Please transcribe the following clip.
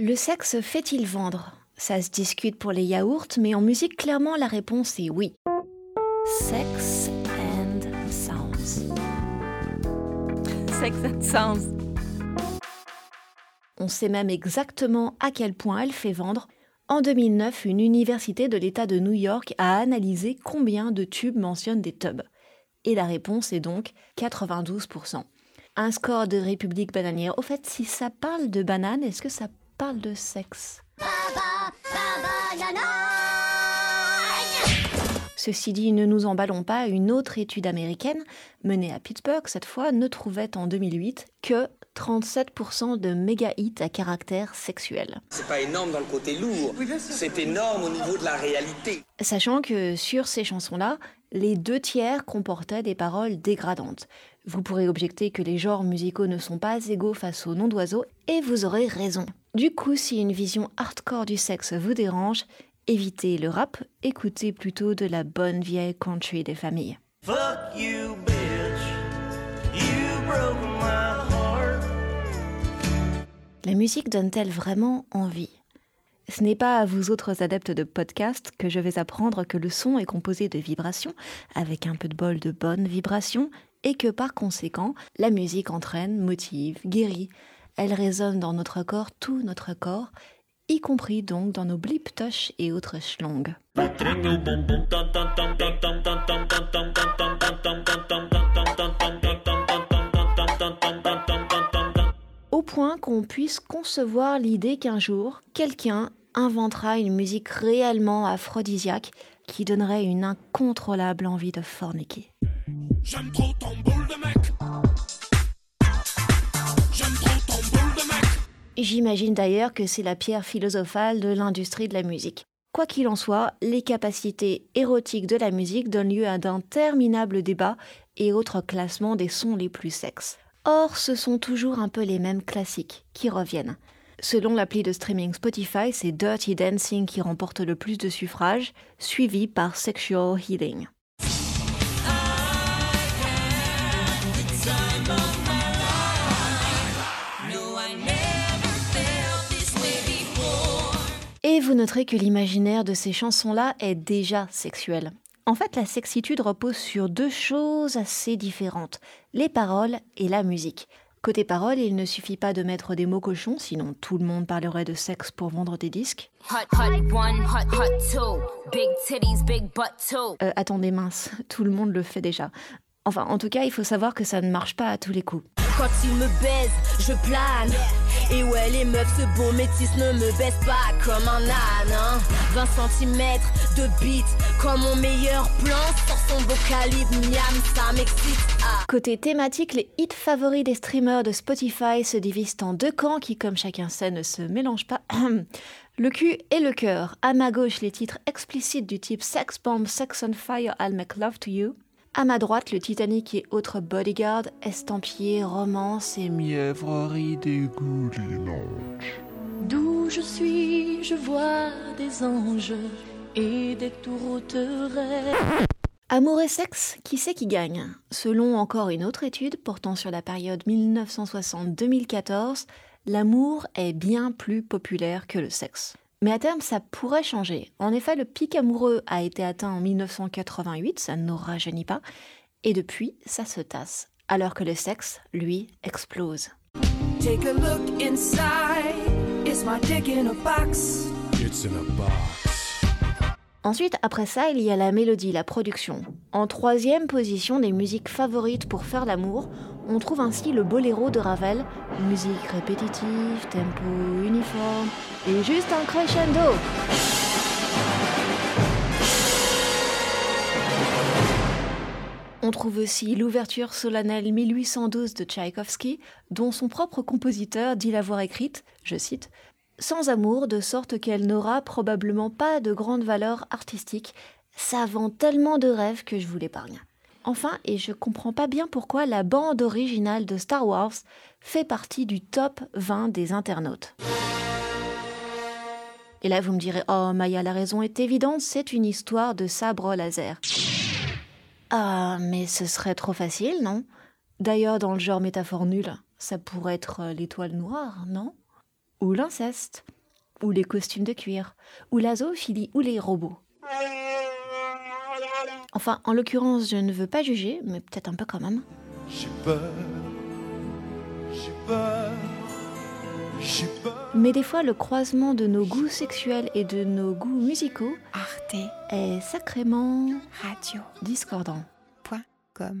Le sexe fait-il vendre? Ça se discute pour les yaourts, mais en musique, clairement, la réponse est oui. Sex and Sounds. Sex and Sounds. On sait même exactement à quel point elle fait vendre. En 2009, une université de l'État de New York a analysé combien de tubes mentionnent des tubs. Et la réponse est donc 92%. Un score de République bananière. Au fait, si ça parle de banane, est-ce que ça parle de sexe. Ceci dit, ne nous emballons pas, une autre étude américaine, menée à Pittsburgh cette fois, ne trouvait en 2008 que 37% de méga hits à caractère sexuel. C'est pas énorme dans le côté lourd, c'est énorme au niveau de la réalité. Sachant que sur ces chansons-là, les deux tiers comportaient des paroles dégradantes. Vous pourrez objecter que les genres musicaux ne sont pas égaux face aux noms d'oiseaux, et vous aurez raison. Du coup, si une vision hardcore du sexe vous dérange, évitez le rap, écoutez plutôt de la bonne vieille country des familles. La musique donne-t-elle vraiment envie? Ce n'est pas à vous autres adeptes de podcast que je vais apprendre que le son est composé de vibrations, avec un peu de bol de bonnes vibrations, et que par conséquent, la musique entraîne, motive, guérit. Elle résonne dans notre corps, tout notre corps, y compris donc dans nos blip et autres schlongs. Au point qu'on puisse concevoir l'idée qu'un jour, quelqu'un inventera une musique réellement aphrodisiaque qui donnerait une incontrôlable envie de forniquer. J'imagine d'ailleurs que c'est la pierre philosophale de l'industrie de la musique. Quoi qu'il en soit, les capacités érotiques de la musique donnent lieu à d'interminables débats et autres classements des sons les plus sexes. Or, ce sont toujours un peu les mêmes classiques qui reviennent. Selon l'appli de streaming Spotify, c'est Dirty Dancing qui remporte le plus de suffrages, suivi par Sexual Healing. Et vous noterez que l'imaginaire de ces chansons-là est déjà sexuel. En fait, la sexitude repose sur deux choses assez différentes, les paroles et la musique. Côté paroles, il ne suffit pas de mettre des mots cochons, sinon tout le monde parlerait de sexe pour vendre des disques. Euh, attendez mince, tout le monde le fait déjà. Enfin, en tout cas, il faut savoir que ça ne marche pas à tous les coups. Quand il me baise, je plane. Et ouais, les meufs, ce bon métis ne me baisse pas comme un âne. 20 hein. cm de beat, comme mon meilleur plan. Sur son beau calibre, miam, ça m'excite. Ah. Côté thématique, les hits favoris des streamers de Spotify se divisent en deux camps qui, comme chacun sait, ne se mélangent pas. Le cul et le cœur. À ma gauche, les titres explicites du type Sex Bomb, Sex on Fire, I'll Make Love to You. À ma droite, le Titanic et autres bodyguard, estampillés, romance et mièvrerie des dimanche. D'où je suis, je vois des anges et des tourterelles. Amour et sexe, qui c'est qui gagne? Selon encore une autre étude portant sur la période 1960-2014, l'amour est bien plus populaire que le sexe. Mais à terme, ça pourrait changer. En effet, le pic amoureux a été atteint en 1988, ça ne nous rajeunit pas, et depuis, ça se tasse, alors que le sexe, lui, explose. Ensuite, après ça, il y a la mélodie, la production. En troisième position des musiques favorites pour faire l'amour, on trouve ainsi le boléro de Ravel, musique répétitive, tempo uniforme et juste un crescendo. On trouve aussi l'ouverture solennelle 1812 de Tchaïkovski, dont son propre compositeur dit l'avoir écrite, je cite, sans amour, de sorte qu'elle n'aura probablement pas de grande valeur artistique. Ça vend tellement de rêves que je vous l'épargne. Enfin, et je comprends pas bien pourquoi la bande originale de Star Wars fait partie du top 20 des internautes. Et là, vous me direz, oh Maya, la raison est évidente, c'est une histoire de sabre laser. Ah, mais ce serait trop facile, non? D'ailleurs, dans le genre métaphore nulle, ça pourrait être l'étoile noire, non? Ou l'inceste, ou les costumes de cuir, ou la zoophilie, ou les robots. Enfin, en l'occurrence, je ne veux pas juger, mais peut-être un peu quand même. J'ai peur, j'ai peur, j'ai peur. Mais des fois, le croisement de nos goûts sexuels et de nos goûts musicaux Arte est sacrément Radio discordant. Point com.